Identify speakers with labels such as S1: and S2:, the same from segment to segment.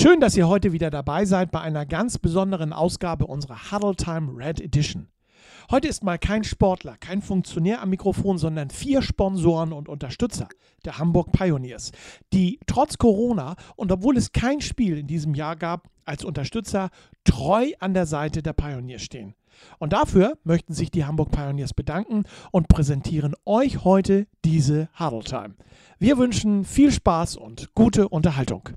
S1: Schön, dass ihr heute wieder dabei seid bei einer ganz besonderen Ausgabe unserer Huddle Time Red Edition. Heute ist mal kein Sportler, kein Funktionär am Mikrofon, sondern vier Sponsoren und Unterstützer der Hamburg Pioneers, die trotz Corona und obwohl es kein Spiel in diesem Jahr gab, als Unterstützer treu an der Seite der Pioneers stehen. Und dafür möchten sich die Hamburg Pioneers bedanken und präsentieren euch heute diese Huddle Time. Wir wünschen viel Spaß und gute Unterhaltung.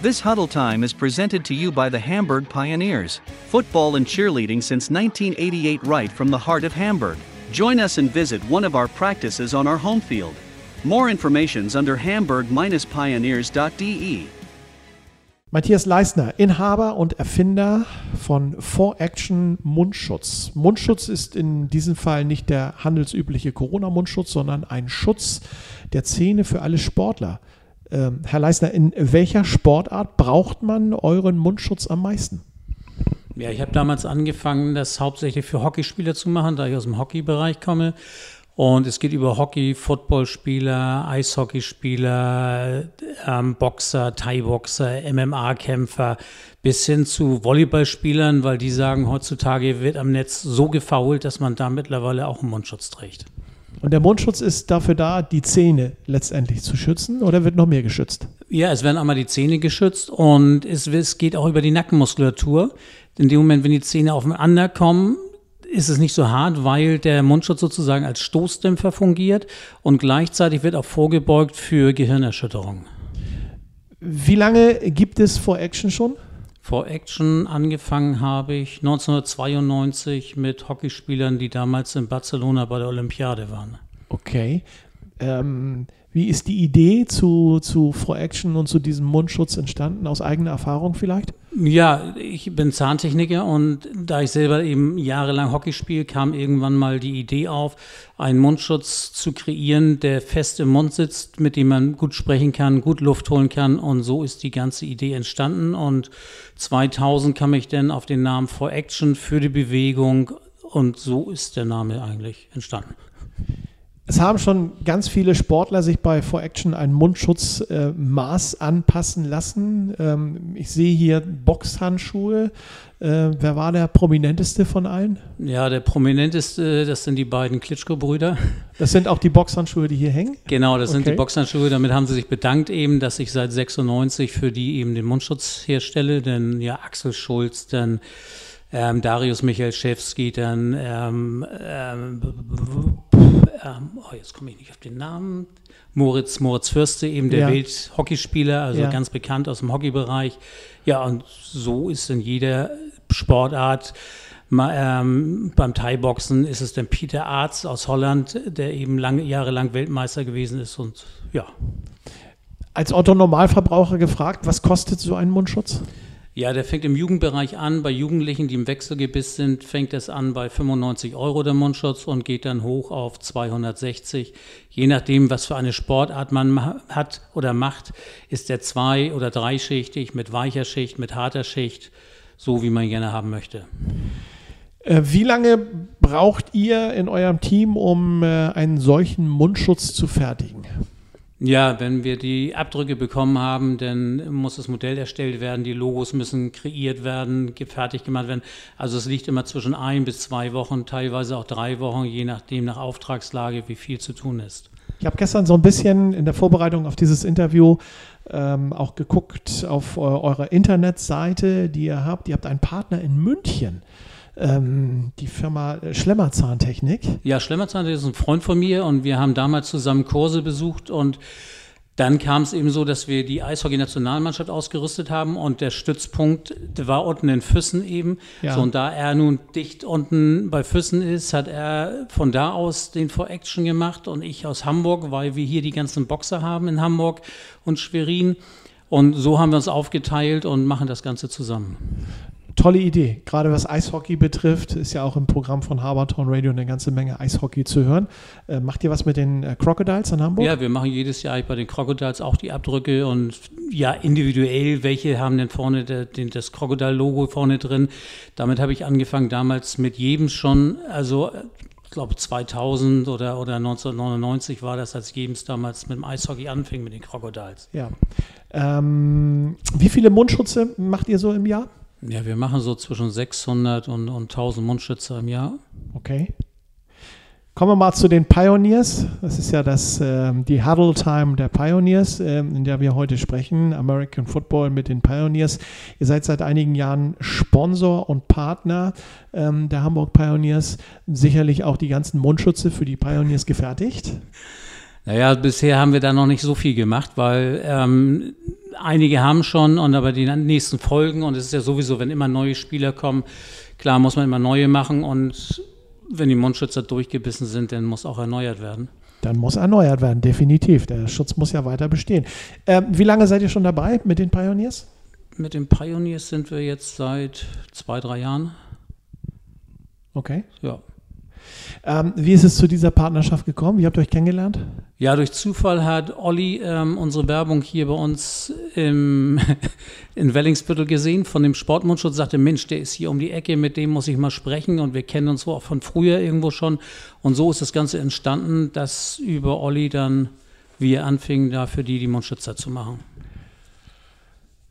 S2: This Huddle Time is presented to you by the Hamburg Pioneers, football and cheerleading since 1988 right from the heart of Hamburg. Join us and visit one of our practices on our home field. More information's under hamburg-pioneers.de.
S1: Matthias Leisner, Inhaber und Erfinder von 4Action Mundschutz. Mundschutz ist in diesem Fall nicht der handelsübliche Corona-Mundschutz, sondern ein Schutz der Zähne für alle Sportler. Ähm, Herr Leisner, in welcher Sportart braucht man euren Mundschutz am meisten?
S3: Ja, ich habe damals angefangen, das hauptsächlich für Hockeyspieler zu machen, da ich aus dem Hockeybereich komme. Und es geht über Hockey, Footballspieler, Eishockeyspieler, ähm, Boxer, Thai-Boxer, MMA-Kämpfer bis hin zu Volleyballspielern, weil die sagen, heutzutage wird am Netz so gefault, dass man da mittlerweile auch einen Mundschutz trägt.
S1: Und der Mundschutz ist dafür da, die Zähne letztendlich zu schützen oder wird noch mehr geschützt?
S3: Ja, es werden einmal die Zähne geschützt und es, es geht auch über die Nackenmuskulatur. In dem Moment, wenn die Zähne aufeinander kommen, ist es nicht so hart, weil der Mundschutz sozusagen als Stoßdämpfer fungiert und gleichzeitig wird auch vorgebeugt für Gehirnerschütterungen.
S1: Wie lange gibt es For Action schon?
S3: For Action angefangen habe ich 1992 mit Hockeyspielern, die damals in Barcelona bei der Olympiade waren.
S1: Okay. Ähm, wie ist die Idee zu, zu For Action und zu diesem Mundschutz entstanden? Aus eigener Erfahrung vielleicht?
S3: Ja, ich bin Zahntechniker und da ich selber eben jahrelang Hockey spiele, kam irgendwann mal die Idee auf, einen Mundschutz zu kreieren, der fest im Mund sitzt, mit dem man gut sprechen kann, gut Luft holen kann. Und so ist die ganze Idee entstanden. Und 2000 kam ich dann auf den Namen For Action für die Bewegung. Und so ist der Name eigentlich entstanden.
S1: Es haben schon ganz viele Sportler sich bei For Action ein Mundschutzmaß äh, anpassen lassen. Ähm, ich sehe hier Boxhandschuhe. Äh, wer war der prominenteste von allen?
S3: Ja, der prominenteste, das sind die beiden Klitschko-Brüder.
S1: Das sind auch die Boxhandschuhe, die hier hängen?
S3: Genau, das okay. sind die Boxhandschuhe. Damit haben sie sich bedankt eben, dass ich seit 96 für die eben den Mundschutz herstelle. Denn ja, Axel Schulz, dann ähm, Darius Michalczewski, dann ähm, ähm, ähm, oh, jetzt komme ich nicht auf den Namen, Moritz, Moritz Fürste, eben der ja. Welthockeyspieler, also ja. ganz bekannt aus dem Hockeybereich. Ja, und so ist in jeder Sportart. Ma, ähm, beim Thai-Boxen ist es dann Peter Arzt aus Holland, der eben lange, jahrelang Weltmeister gewesen ist und ja.
S1: Als Otto Normalverbraucher gefragt, was kostet so ein Mundschutz?
S3: Ja, der fängt im Jugendbereich an. Bei Jugendlichen, die im Wechselgebiss sind, fängt es an bei 95 Euro der Mundschutz und geht dann hoch auf 260. Je nachdem, was für eine Sportart man hat oder macht, ist der zwei- oder dreischichtig mit weicher Schicht, mit harter Schicht, so wie man gerne haben möchte.
S1: Äh, wie lange braucht ihr in eurem Team, um äh, einen solchen Mundschutz zu fertigen?
S3: Ja, wenn wir die Abdrücke bekommen haben, dann muss das Modell erstellt werden, die Logos müssen kreiert werden, fertig gemacht werden. Also es liegt immer zwischen ein bis zwei Wochen, teilweise auch drei Wochen, je nachdem nach Auftragslage, wie viel zu tun ist.
S1: Ich habe gestern so ein bisschen in der Vorbereitung auf dieses Interview ähm, auch geguckt auf äh, eurer Internetseite, die ihr habt. Ihr habt einen Partner in München ähm, die Firma äh, Schlemmerzahntechnik.
S3: Ja, Schlemmerzahntechnik ist ein Freund von mir und wir haben damals zusammen Kurse besucht und dann kam es eben so, dass wir die Eishockey-Nationalmannschaft ausgerüstet haben und der Stützpunkt der war unten in Füssen eben. Ja. So, und da er nun dicht unten bei Füssen ist, hat er von da aus den For Action gemacht und ich aus Hamburg, weil wir hier die ganzen Boxer haben in Hamburg und Schwerin. Und so haben wir uns aufgeteilt und machen das Ganze zusammen
S1: tolle Idee. Gerade was Eishockey betrifft, ist ja auch im Programm von Habertown Radio eine ganze Menge Eishockey zu hören. Äh, macht ihr was mit den äh, Crocodiles in Hamburg?
S3: Ja, wir machen jedes Jahr bei den Crocodiles auch die Abdrücke und ja, individuell, welche haben denn vorne der, den, das Crocodile-Logo vorne drin. Damit habe ich angefangen damals mit jedem schon, also ich glaube 2000 oder, oder 1999 war das, als Gebens damals mit dem Eishockey anfing mit den Crocodiles.
S1: Ja. Ähm, wie viele Mundschutze macht ihr so im Jahr?
S3: Ja, wir machen so zwischen 600 und, und 1000 Mundschütze im Jahr.
S1: Okay. Kommen wir mal zu den Pioneers. Das ist ja das, äh, die Huddle Time der Pioneers, äh, in der wir heute sprechen. American Football mit den Pioneers. Ihr seid seit einigen Jahren Sponsor und Partner ähm, der Hamburg Pioneers. Sicherlich auch die ganzen Mundschütze für die Pioneers gefertigt.
S3: Naja, bisher haben wir da noch nicht so viel gemacht, weil ähm, einige haben schon und aber die nächsten Folgen und es ist ja sowieso, wenn immer neue Spieler kommen, klar muss man immer neue machen und wenn die Mundschützer durchgebissen sind, dann muss auch erneuert werden.
S1: Dann muss erneuert werden, definitiv. Der Schutz muss ja weiter bestehen. Ähm, wie lange seid ihr schon dabei mit den Pioneers?
S3: Mit den Pioneers sind wir jetzt seit zwei, drei Jahren.
S1: Okay.
S3: Ja.
S1: Ähm, wie ist es zu dieser Partnerschaft gekommen? Wie habt ihr euch kennengelernt?
S3: Ja, durch Zufall hat Olli ähm, unsere Werbung hier bei uns im, in Wellingsbüttel gesehen von dem Sportmundschutz, sagte, Mensch, der ist hier um die Ecke, mit dem muss ich mal sprechen und wir kennen uns auch von früher irgendwo schon. Und so ist das Ganze entstanden, dass über Olli dann wir anfingen, da für die die Mundschützer zu machen.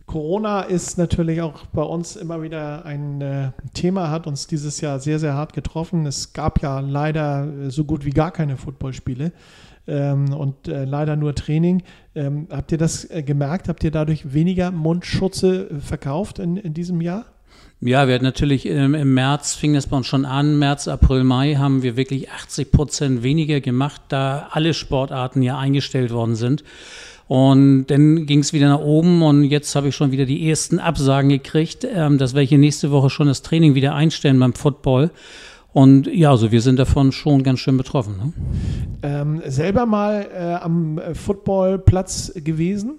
S1: Corona ist natürlich auch bei uns immer wieder ein äh, Thema, hat uns dieses Jahr sehr, sehr hart getroffen. Es gab ja leider äh, so gut wie gar keine Footballspiele ähm, und äh, leider nur Training. Ähm, habt ihr das äh, gemerkt? Habt ihr dadurch weniger Mundschutze äh, verkauft in, in diesem Jahr?
S3: Ja, wir hatten natürlich ähm, im März, fing das bei uns schon an, März, April, Mai haben wir wirklich 80 Prozent weniger gemacht, da alle Sportarten ja eingestellt worden sind. Und dann ging es wieder nach oben und jetzt habe ich schon wieder die ersten Absagen gekriegt, ähm, dass wir hier nächste Woche schon das Training wieder einstellen beim Football. Und ja, also wir sind davon schon ganz schön betroffen. Ne?
S1: Ähm, selber mal äh, am Footballplatz gewesen?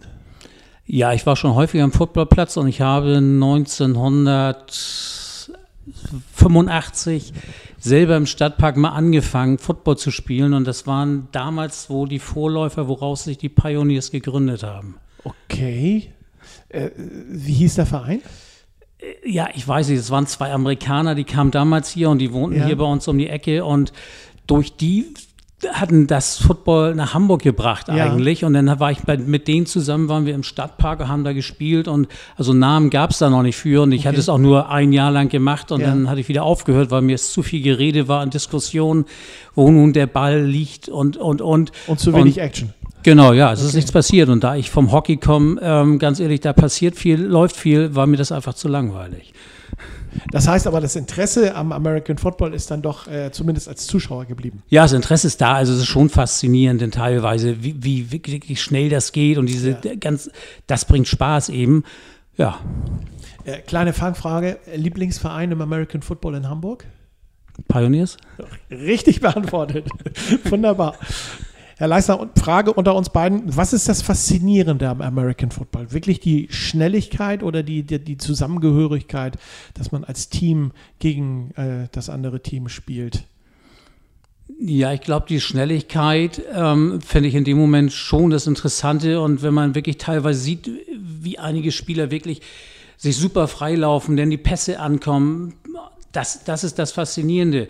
S3: Ja, ich war schon häufiger am Footballplatz und ich habe 1985 selber im Stadtpark mal angefangen, Football zu spielen. Und das waren damals wohl die Vorläufer, woraus sich die Pioneers gegründet haben.
S1: Okay. Äh, wie hieß der Verein?
S3: Äh, ja, ich weiß nicht, es waren zwei Amerikaner, die kamen damals hier und die wohnten ja. hier bei uns um die Ecke und durch die hatten das Football nach Hamburg gebracht eigentlich. Ja. Und dann war ich bei, mit denen zusammen, waren wir im Stadtpark und haben da gespielt. Und also Namen gab es da noch nicht für. Und ich okay. hatte es auch nur ein Jahr lang gemacht und ja. dann hatte ich wieder aufgehört, weil mir es zu viel Gerede war in Diskussionen, wo nun der Ball liegt und und und.
S1: Und zu wenig und, Action.
S3: Genau, ja, es okay. ist nichts passiert. Und da ich vom Hockey komme, ähm, ganz ehrlich, da passiert viel, läuft viel, war mir das einfach zu langweilig.
S1: Das heißt aber, das Interesse am American Football ist dann doch äh, zumindest als Zuschauer geblieben.
S3: Ja, das Interesse ist da. Also es ist schon faszinierend, denn teilweise, wie, wie wirklich schnell das geht und diese ja. ganz, das bringt Spaß eben. Ja.
S1: Äh, kleine Fangfrage: Lieblingsverein im American Football in Hamburg?
S3: Pioneers?
S1: Richtig beantwortet. Wunderbar. Herr Leisner, Frage unter uns beiden. Was ist das Faszinierende am American Football? Wirklich die Schnelligkeit oder die, die, die Zusammengehörigkeit, dass man als Team gegen äh, das andere Team spielt?
S3: Ja, ich glaube, die Schnelligkeit ähm, finde ich in dem Moment schon das Interessante. Und wenn man wirklich teilweise sieht, wie einige Spieler wirklich sich super freilaufen, denn die Pässe ankommen, das, das ist das Faszinierende.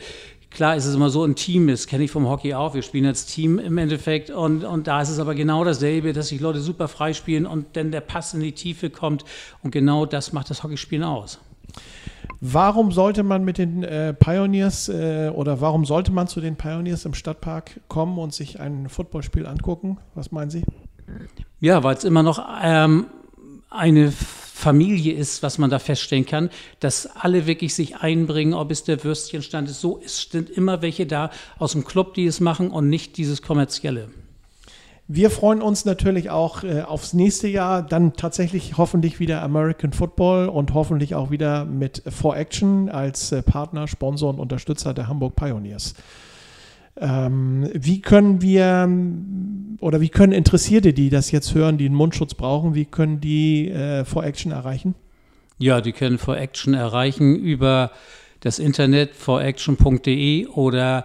S3: Klar ist es immer so, ein Team ist, kenne ich vom Hockey auch, wir spielen als Team im Endeffekt und, und da ist es aber genau dasselbe, dass sich Leute super frei spielen und dann der Pass in die Tiefe kommt und genau das macht das Hockeyspielen aus.
S1: Warum sollte man mit den äh, Pioneers äh, oder warum sollte man zu den Pioneers im Stadtpark kommen und sich ein Footballspiel angucken? Was meinen Sie?
S3: Ja, weil es immer noch ähm, eine Familie ist, was man da feststellen kann, dass alle wirklich sich einbringen, ob es der Würstchenstand ist. So es sind immer welche da aus dem Club, die es machen und nicht dieses kommerzielle.
S1: Wir freuen uns natürlich auch äh, aufs nächste Jahr, dann tatsächlich hoffentlich wieder American Football und hoffentlich auch wieder mit 4Action als äh, Partner, Sponsor und Unterstützer der Hamburg Pioneers. Ähm, wie können wir oder wie können Interessierte, die das jetzt hören, die einen Mundschutz brauchen, wie können die äh, For Action erreichen?
S3: Ja, die können For Action erreichen über das Internet foraction.de oder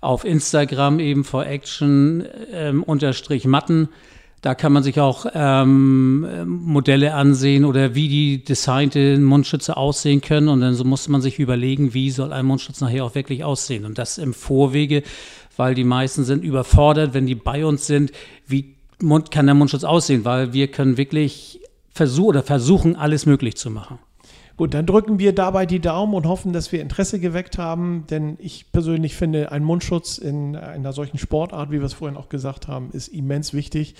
S3: auf Instagram eben for action ähm, unterstrich Matten. Da kann man sich auch ähm, Modelle ansehen oder wie die designte Mundschütze aussehen können. Und dann so muss man sich überlegen, wie soll ein Mundschutz nachher auch wirklich aussehen. Und das im Vorwege, weil die meisten sind überfordert, wenn die bei uns sind. Wie kann der Mundschutz aussehen? Weil wir können wirklich versuchen oder versuchen, alles möglich zu machen.
S1: Gut, dann drücken wir dabei die Daumen und hoffen, dass wir Interesse geweckt haben, denn ich persönlich finde, ein Mundschutz in einer solchen Sportart, wie wir es vorhin auch gesagt haben, ist immens wichtig,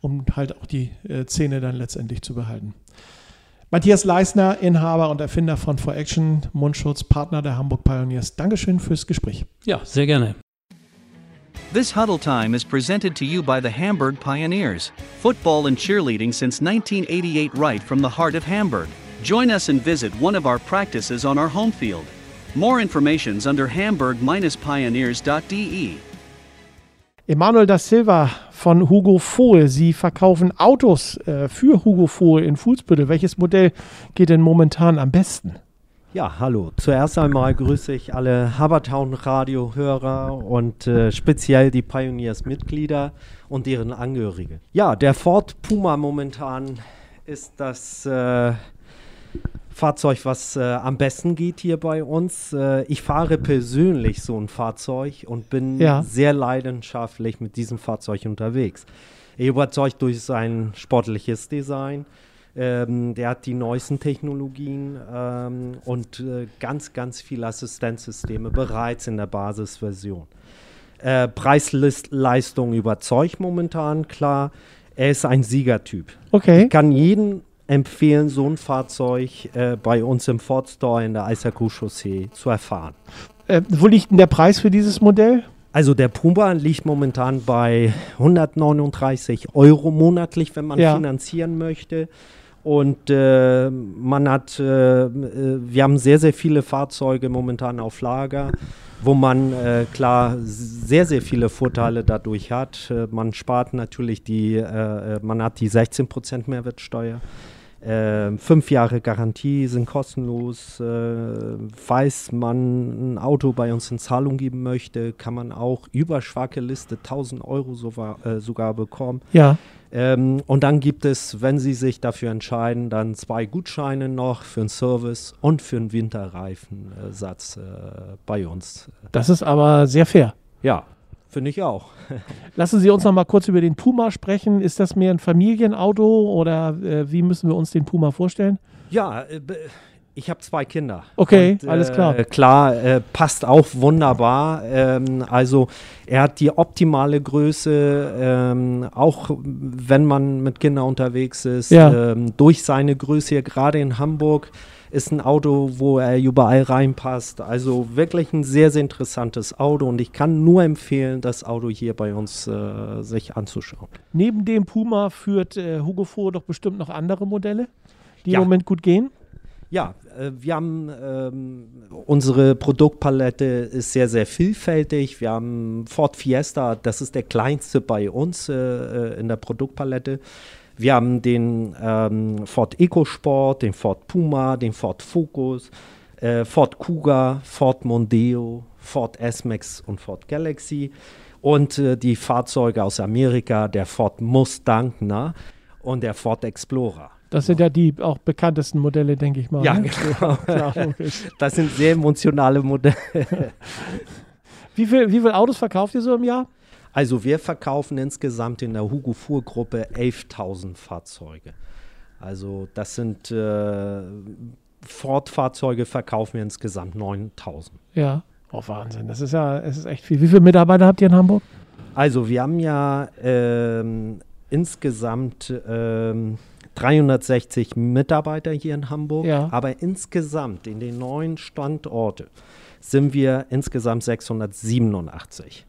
S1: um halt auch die äh, Zähne dann letztendlich zu behalten. Matthias Leisner, Inhaber und Erfinder von For Action Mundschutz, Partner der Hamburg Pioneers. Dankeschön fürs Gespräch.
S3: Ja, sehr gerne.
S2: This Huddle Time is presented to you by the Hamburg Pioneers. Football and cheerleading since 1988 right from the heart of Hamburg. Join us and visit one of our practices on our home field. More information's under hamburg-pioneers.de.
S1: Emanuel da Silva von Hugo Fohl. Sie verkaufen Autos äh, für Hugo Fohl in Fuhlsbüttel. Welches Modell geht denn momentan am besten?
S4: Ja, hallo. Zuerst einmal grüße ich alle Habertown Radio-Hörer und äh, speziell die Pioneers-Mitglieder und deren Angehörige. Ja, der Ford Puma momentan ist das äh, Fahrzeug, was äh, am besten geht hier bei uns. Äh, ich fahre persönlich so ein Fahrzeug und bin ja. sehr leidenschaftlich mit diesem Fahrzeug unterwegs. Er überzeugt durch sein sportliches Design. Ähm, der hat die neuesten Technologien ähm, und äh, ganz, ganz viele Assistenzsysteme bereits in der Basisversion. Äh, Preis-Leistung überzeugt momentan, klar. Er ist ein Siegertyp.
S1: Okay.
S4: Ich kann jeden empfehlen, so ein Fahrzeug äh, bei uns im Ford Store in der Eiserkuh Chaussee zu erfahren.
S1: Äh, wo liegt denn der Preis für dieses Modell?
S4: Also der Puma liegt momentan bei 139 Euro monatlich, wenn man ja. finanzieren möchte. Und äh, man hat, äh, äh, wir haben sehr, sehr viele Fahrzeuge momentan auf Lager, wo man äh, klar sehr, sehr viele Vorteile dadurch hat. Äh, man spart natürlich die, äh, man hat die 16% Mehrwertsteuer. Fünf Jahre Garantie sind kostenlos. Falls man ein Auto bei uns in Zahlung geben möchte, kann man auch über schwache Liste 1000 Euro so, sogar bekommen.
S1: Ja.
S4: Ähm, und dann gibt es, wenn Sie sich dafür entscheiden, dann zwei Gutscheine noch für einen Service und für einen Winterreifensatz äh, bei uns.
S1: Das ist aber sehr fair.
S4: Ja, Finde ich auch.
S1: Lassen Sie uns noch mal kurz über den Puma sprechen. Ist das mehr ein Familienauto oder äh, wie müssen wir uns den Puma vorstellen?
S4: Ja, äh, ich habe zwei Kinder.
S1: Okay, und, alles klar.
S4: Äh, klar, äh, passt auch wunderbar. Ähm, also er hat die optimale Größe, ähm, auch wenn man mit Kindern unterwegs ist. Ja. Ähm, durch seine Größe, gerade in Hamburg, ist ein Auto, wo er überall reinpasst. Also wirklich ein sehr, sehr interessantes Auto und ich kann nur empfehlen, das Auto hier bei uns äh, sich anzuschauen.
S1: Neben dem Puma führt äh, Hugo Fuhr doch bestimmt noch andere Modelle, die ja. im Moment gut gehen.
S4: Ja, äh, wir haben ähm, unsere Produktpalette ist sehr, sehr vielfältig. Wir haben Ford Fiesta, das ist der kleinste bei uns äh, äh in der Produktpalette. Wir haben den ähm, Ford EcoSport, den Ford Puma, den Ford Focus, äh, Ford Kuga, Ford Mondeo, Ford S-Max und Ford Galaxy und äh, die Fahrzeuge aus Amerika, der Ford Mustang und der Ford Explorer.
S1: Das sind ja die auch bekanntesten Modelle, denke ich mal.
S4: Ja, ne? genau. Klar, das sind sehr emotionale Modelle.
S1: wie viele wie viel Autos verkauft ihr so im Jahr?
S4: Also wir verkaufen insgesamt in der Hugo Fuhr Gruppe 11.000 Fahrzeuge. Also das sind äh, Ford-Fahrzeuge verkaufen wir insgesamt 9.000.
S1: Ja, oh Wahnsinn. Das ist ja, es ist echt viel. Wie viele Mitarbeiter habt ihr in Hamburg?
S4: Also wir haben ja ähm, insgesamt ähm, 360 Mitarbeiter hier in Hamburg, ja. aber insgesamt in den neuen Standorten sind wir insgesamt 687.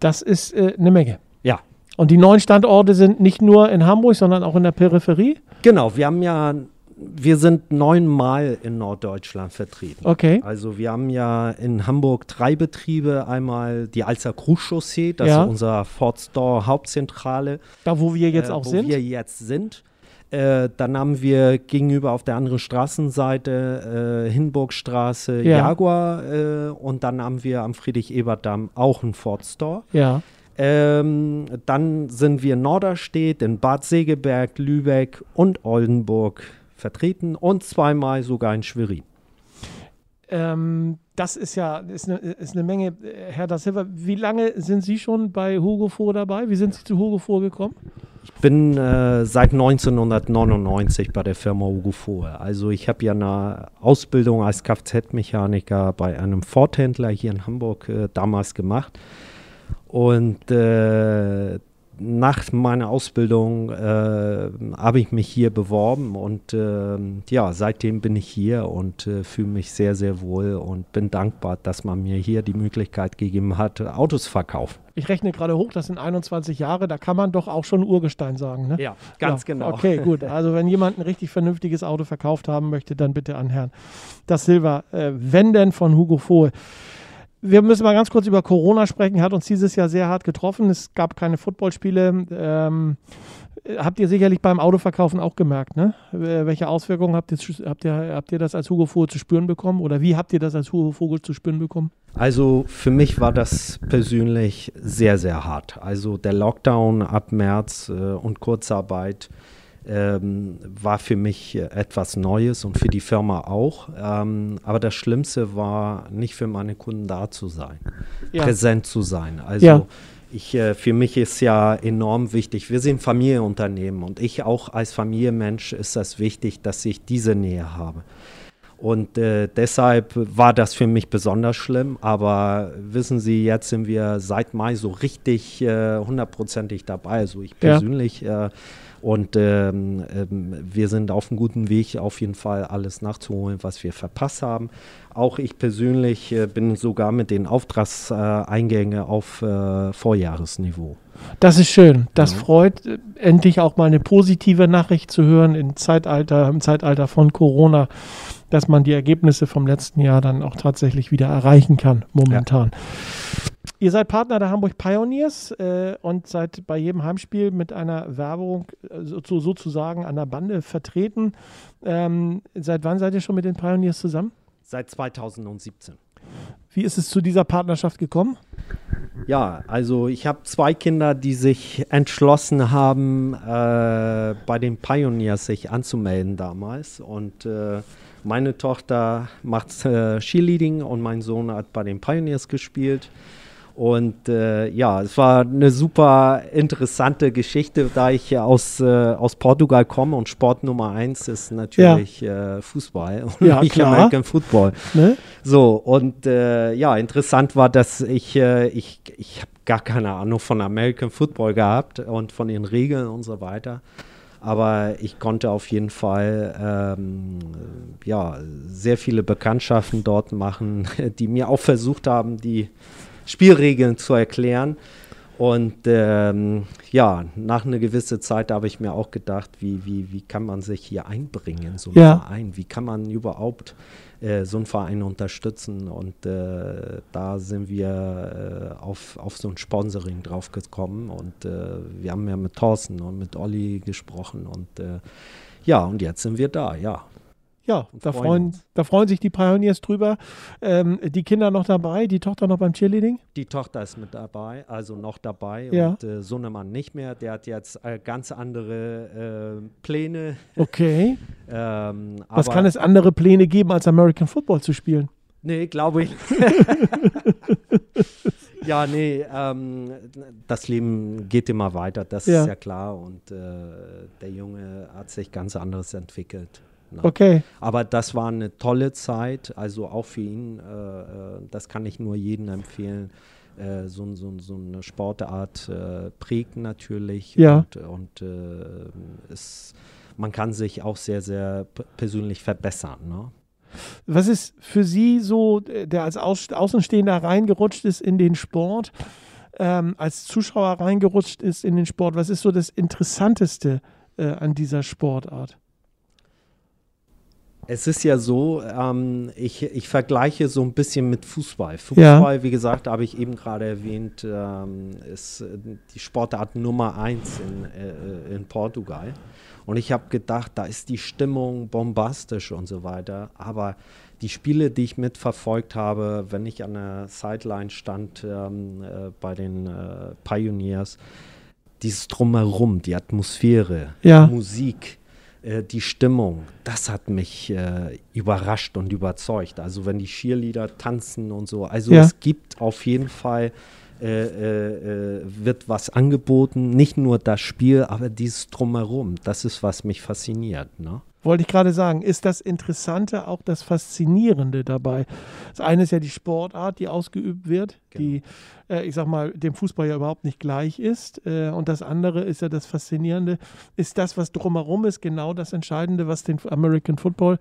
S1: Das ist äh, eine Menge.
S4: Ja.
S1: Und die neuen Standorte sind nicht nur in Hamburg, sondern auch in der Peripherie?
S4: Genau, wir haben ja, wir sind neunmal in Norddeutschland vertreten.
S1: Okay.
S4: Also wir haben ja in Hamburg drei Betriebe, einmal die Alzer Chaussee, das ja. ist unser Ford Store Hauptzentrale.
S1: Da, wo wir jetzt äh, auch
S4: wo
S1: sind?
S4: Wo wir jetzt sind. Äh, dann haben wir gegenüber auf der anderen Straßenseite äh, Hinburgstraße ja. Jaguar äh, und dann haben wir am Friedrich-Ebert-Damm auch einen Ford Store.
S1: Ja.
S4: Ähm, dann sind wir in Norderstedt, in Bad Segeberg, Lübeck und Oldenburg vertreten und zweimal sogar in Schwerin.
S1: Ähm, das ist ja ist eine, ist eine Menge. Äh, Herr Da Silva, wie lange sind Sie schon bei Hugo Vor dabei? Wie sind Sie zu Hugo Vor gekommen?
S4: Ich bin äh, seit 1999 bei der Firma Hugo Vor. Also ich habe ja eine Ausbildung als Kfz-Mechaniker bei einem Ford-Händler hier in Hamburg äh, damals gemacht. Und äh, nach meiner Ausbildung äh, habe ich mich hier beworben und äh, ja, seitdem bin ich hier und äh, fühle mich sehr, sehr wohl und bin dankbar, dass man mir hier die Möglichkeit gegeben hat, Autos zu verkaufen.
S1: Ich rechne gerade hoch, das sind 21 Jahre, da kann man doch auch schon Urgestein sagen, ne?
S4: Ja, ganz ja, genau.
S1: Okay, gut. Also wenn jemand ein richtig vernünftiges Auto verkauft haben möchte, dann bitte an Herrn Das Silber äh, Wenden von Hugo Vohl wir müssen mal ganz kurz über Corona sprechen. Hat uns dieses Jahr sehr hart getroffen. Es gab keine Footballspiele. Ähm, habt ihr sicherlich beim Autoverkaufen auch gemerkt, ne? Welche Auswirkungen habt ihr, habt ihr, habt ihr das als Hugo Vogel zu spüren bekommen? Oder wie habt ihr das als Hugo Vogel zu spüren bekommen?
S4: Also für mich war das persönlich sehr, sehr hart. Also der Lockdown ab März äh, und Kurzarbeit ähm, war für mich etwas Neues und für die Firma auch. Ähm, aber das Schlimmste war nicht für meine Kunden da zu sein, ja. präsent zu sein. Also ja. Ich, äh, für mich ist ja enorm wichtig, wir sind Familienunternehmen und ich auch als Familienmensch ist das wichtig, dass ich diese Nähe habe. Und äh, deshalb war das für mich besonders schlimm. Aber wissen Sie, jetzt sind wir seit Mai so richtig äh, hundertprozentig dabei. Also ich persönlich ja. äh, und ähm, ähm, wir sind auf einem guten Weg, auf jeden Fall alles nachzuholen, was wir verpasst haben. Auch ich persönlich äh, bin sogar mit den Auftragseingängen auf äh, Vorjahresniveau.
S1: Das ist schön. Das ja. freut, äh, endlich auch mal eine positive Nachricht zu hören im Zeitalter, im Zeitalter von Corona, dass man die Ergebnisse vom letzten Jahr dann auch tatsächlich wieder erreichen kann, momentan. Ja. Ihr seid Partner der Hamburg Pioneers äh, und seid bei jedem Heimspiel mit einer Werbung äh, so, sozusagen an der Bande vertreten. Ähm, seit wann seid ihr schon mit den Pioneers zusammen?
S4: Seit 2017.
S1: Wie ist es zu dieser Partnerschaft gekommen?
S4: Ja, also ich habe zwei Kinder, die sich entschlossen haben, äh, bei den Pioneers sich anzumelden damals. Und äh, meine Tochter macht äh, Cheerleading und mein Sohn hat bei den Pioneers gespielt. Und äh, ja, es war eine super interessante Geschichte, da ich aus, äh, aus Portugal komme und Sport Nummer eins ist natürlich ja. äh, Fußball und
S1: ja, nicht klar.
S4: American Football. Ne? So, und äh, ja, interessant war, dass ich, äh, ich, ich habe gar keine Ahnung von American Football gehabt und von den Regeln und so weiter. Aber ich konnte auf jeden Fall ähm, ja, sehr viele Bekanntschaften dort machen, die mir auch versucht haben, die Spielregeln zu erklären. Und ähm, ja, nach einer gewissen Zeit habe ich mir auch gedacht, wie, wie, wie kann man sich hier einbringen, so einen ja. Verein? Wie kann man überhaupt äh, so einen Verein unterstützen? Und äh, da sind wir äh, auf, auf so ein Sponsoring drauf gekommen. Und äh, wir haben ja mit Thorsten und mit Olli gesprochen. Und äh, ja, und jetzt sind wir da, ja.
S1: Ja, da freuen, da freuen sich die Pioneers drüber. Ähm, die Kinder noch dabei, die Tochter noch beim Cheerleading?
S4: Die Tochter ist mit dabei, also noch dabei.
S1: Ja.
S4: Und äh, Sohnemann nicht mehr. Der hat jetzt äh, ganz andere äh, Pläne.
S1: Okay. ähm, Was kann es andere Pläne geben, als American Football zu spielen?
S4: Nee, glaube ich. ja, nee, ähm, das Leben geht immer weiter, das ja. ist ja klar. Und äh, der Junge hat sich ganz anderes entwickelt.
S1: Ne? Okay.
S4: Aber das war eine tolle Zeit, also auch für ihn, äh, äh das kann ich nur jedem empfehlen. Äh, so, so, so, eine Sportart äh, prägt natürlich
S1: ja.
S4: und, und äh, es, man kann sich auch sehr, sehr persönlich verbessern. Ne?
S1: Was ist für Sie so, der als Außenstehender reingerutscht ist in den Sport, ähm, als Zuschauer reingerutscht ist in den Sport, was ist so das Interessanteste äh, an dieser Sportart?
S4: Es ist ja so, ähm, ich, ich vergleiche so ein bisschen mit Fußball. Fußball, ja. wie gesagt, habe ich eben gerade erwähnt, ähm, ist äh, die Sportart Nummer eins in, äh, in Portugal. Und ich habe gedacht, da ist die Stimmung bombastisch und so weiter. Aber die Spiele, die ich mitverfolgt habe, wenn ich an der Sideline stand ähm, äh, bei den äh, Pioneers, dieses Drumherum, die Atmosphäre,
S1: ja.
S4: Musik, äh, die Stimmung, das hat mich äh, überrascht und überzeugt. Also wenn die Cheerleader tanzen und so. Also ja. es gibt auf jeden Fall äh, äh, wird was angeboten, nicht nur das Spiel, aber dieses drumherum. Das ist, was mich fasziniert. Ne?
S1: Wollte ich gerade sagen, ist das Interessante auch das Faszinierende dabei? Das eine ist ja die Sportart, die ausgeübt wird, genau. die, äh, ich sag mal, dem Fußball ja überhaupt nicht gleich ist. Äh, und das andere ist ja das Faszinierende. Ist das, was drumherum ist, genau das Entscheidende, was den American Football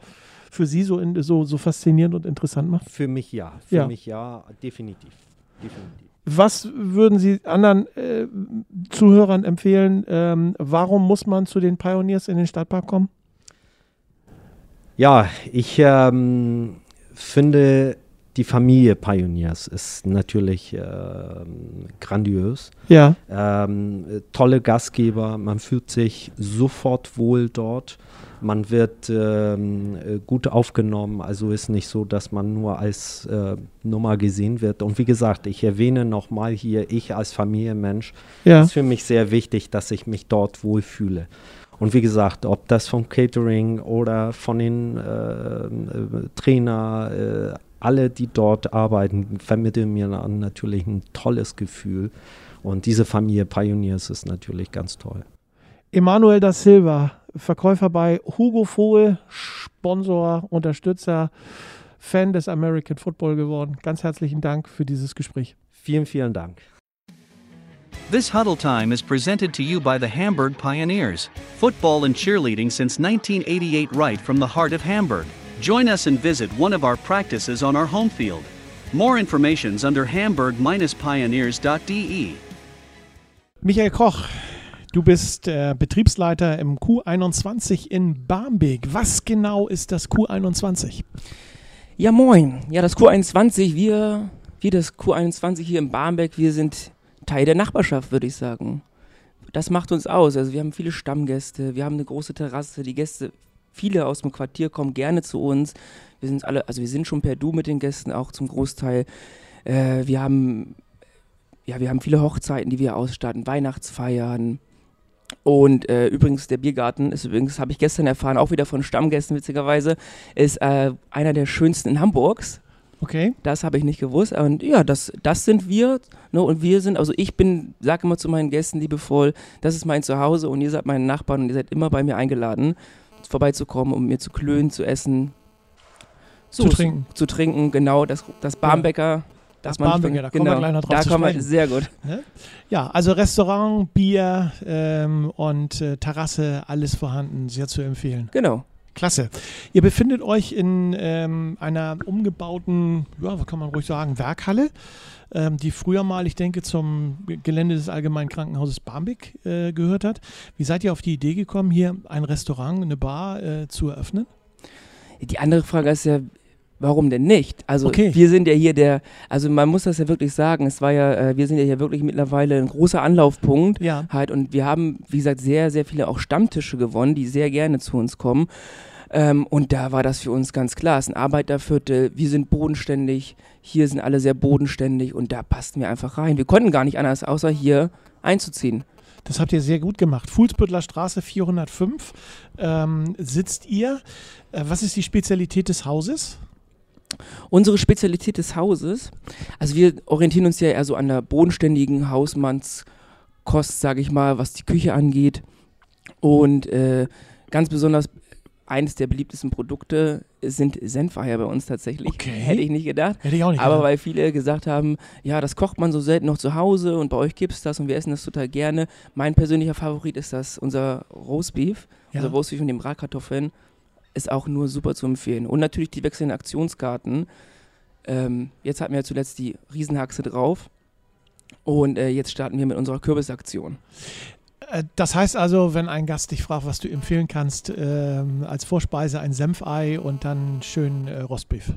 S1: für Sie so, in, so, so faszinierend und interessant macht?
S4: Für mich ja. Für ja. mich ja, definitiv. definitiv.
S1: Was würden Sie anderen äh, Zuhörern empfehlen? Ähm, warum muss man zu den Pioneers in den Stadtpark kommen?
S4: Ja, ich ähm, finde, die Familie Pioneers ist natürlich äh, grandios.
S1: Ja.
S4: Ähm, tolle Gastgeber, man fühlt sich sofort wohl dort. Man wird ähm, äh, gut aufgenommen, also ist nicht so, dass man nur als äh, Nummer gesehen wird. Und wie gesagt, ich erwähne nochmal hier, ich als Familienmensch, ja. ist für mich sehr wichtig, dass ich mich dort wohlfühle. Und wie gesagt, ob das vom Catering oder von den äh, Trainer, äh, alle, die dort arbeiten, vermitteln mir natürlich ein tolles Gefühl. Und diese Familie Pioneers ist natürlich ganz toll.
S1: Emanuel da Silva, Verkäufer bei Hugo Vogel, Sponsor, Unterstützer, Fan des American Football geworden. Ganz herzlichen Dank für dieses Gespräch.
S4: Vielen, vielen Dank.
S2: This Huddle Time is presented to you by the Hamburg Pioneers. Football and cheerleading since 1988 right from the heart of Hamburg. Join us and visit one of our practices on our home field. More information's under hamburg-pioneers.de.
S1: Michael Koch, du bist äh, Betriebsleiter im Q21 in Barmbek. Was genau ist das Q21?
S5: Ja, moin. Ja, das Q21, wir, wie das Q21 hier in Barmbek, wir sind Teil der Nachbarschaft, würde ich sagen. Das macht uns aus. Also wir haben viele Stammgäste, wir haben eine große Terrasse, die Gäste viele aus dem Quartier kommen gerne zu uns. Wir sind alle, also wir sind schon per Du mit den Gästen auch zum Großteil. Äh, wir haben ja, wir haben viele Hochzeiten, die wir ausstatten, Weihnachtsfeiern. Und äh, übrigens, der Biergarten ist übrigens, habe ich gestern erfahren, auch wieder von Stammgästen witzigerweise, ist äh, einer der schönsten in Hamburgs.
S1: Okay.
S5: Das habe ich nicht gewusst. Und ja, das, das sind wir. Ne, und wir sind, also ich bin, sage immer zu meinen Gästen liebevoll, das ist mein Zuhause und ihr seid meine Nachbarn und ihr seid immer bei mir eingeladen vorbeizukommen, um mir zu klönen, zu essen.
S1: So, zu trinken.
S5: Zu, trinken, genau. Das, das Barmbecker.
S1: Das Barmbecker, da kommen genau, wir gleich noch drauf
S5: da
S1: zu
S5: kommen wir, Sehr gut.
S1: Ja, also Restaurant, Bier ähm, und äh, Terrasse, alles vorhanden, sehr zu empfehlen.
S5: Genau.
S1: Klasse. Ihr befindet euch in ähm, einer umgebauten, ja, was kann man ruhig sagen, Werkhalle ähm, die früher mal, ich denke, zum Gelände des Allgemeinen Krankenhauses Barmbek äh, gehört hat. Wie seid ihr auf die Idee gekommen, hier ein Restaurant, eine Bar äh, zu eröffnen?
S5: Die andere Frage ist ja, Warum denn nicht? Also
S1: okay.
S5: wir sind ja hier der, also man muss das ja wirklich sagen, es war ja, äh, wir sind ja hier wirklich mittlerweile ein großer Anlaufpunkt
S1: ja.
S5: halt und wir haben, wie gesagt, sehr, sehr viele auch Stammtische gewonnen, die sehr gerne zu uns kommen. Ähm, und da war das für uns ganz klar. Es ist ein Arbeiterviertel, wir sind bodenständig, hier sind alle sehr bodenständig und da passten wir einfach rein. Wir konnten gar nicht anders, außer hier einzuziehen.
S1: Das habt ihr sehr gut gemacht. Fuhlsbüttler Straße 405 ähm, sitzt ihr. Äh, was ist die Spezialität des Hauses?
S5: Unsere Spezialität des Hauses, also wir orientieren uns ja eher so an der bodenständigen Hausmannskost, sage ich mal, was die Küche angeht. Und äh, ganz besonders eines der beliebtesten Produkte sind Senfeier bei uns tatsächlich.
S1: Okay.
S5: Hätte ich nicht gedacht.
S1: Hätte ich auch nicht
S5: Aber
S1: gedacht.
S5: weil viele gesagt haben, ja, das kocht man so selten noch zu Hause und bei euch gibt es das und wir essen das total gerne. Mein persönlicher Favorit ist das, unser Roastbeef. Ja. Unser Roastbeef mit den Bratkartoffeln ist auch nur super zu empfehlen. Und natürlich die wechselnden Aktionskarten. Ähm, jetzt hatten wir ja zuletzt die Riesenhaxe drauf. Und äh, jetzt starten wir mit unserer Kürbisaktion.
S1: Äh, das heißt also, wenn ein Gast dich fragt, was du empfehlen kannst, ähm, als Vorspeise ein Senfei und dann schön äh, Rostbeef.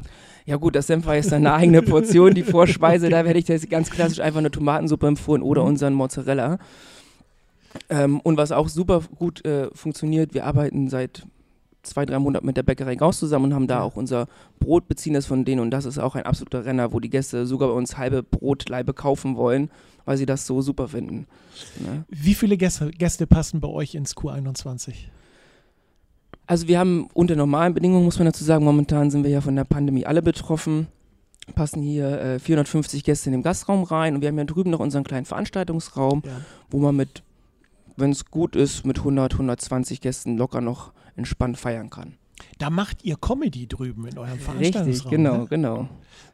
S5: Ja gut, das Senfei ist dann eine eigene Portion. Die Vorspeise, da werde ich jetzt ganz klassisch einfach eine Tomatensuppe empfohlen oder
S1: Mhm.
S5: unseren Mozzarella. Ähm, und was auch super gut äh, funktioniert, wir arbeiten seit zwei, drei Monaten mit der Bäckerei Gauss zusammen und haben da auch unser Brot beziehen das von denen und das ist auch ein absoluter Renner, wo die Gäste sogar bei uns halbe Brotleibe kaufen wollen, weil sie das so super finden. Ne?
S1: Wie viele Gäste, Gäste passen bei euch ins Q21?
S5: Also wir haben unter normalen Bedingungen, muss man dazu sagen, momentan sind wir ja von der Pandemie alle betroffen, passen hier äh, 450 Gäste in den Gastraum rein und wir haben ja drüben noch unseren kleinen Veranstaltungsraum,
S1: Ja.
S5: wo man mit, wenn es gut ist, mit 100, 120 Gästen locker noch entspannt feiern kann.
S1: Da macht ihr Comedy drüben in eurem Veranstaltungsraum.
S5: Richtig, genau,
S1: Ne?
S5: genau.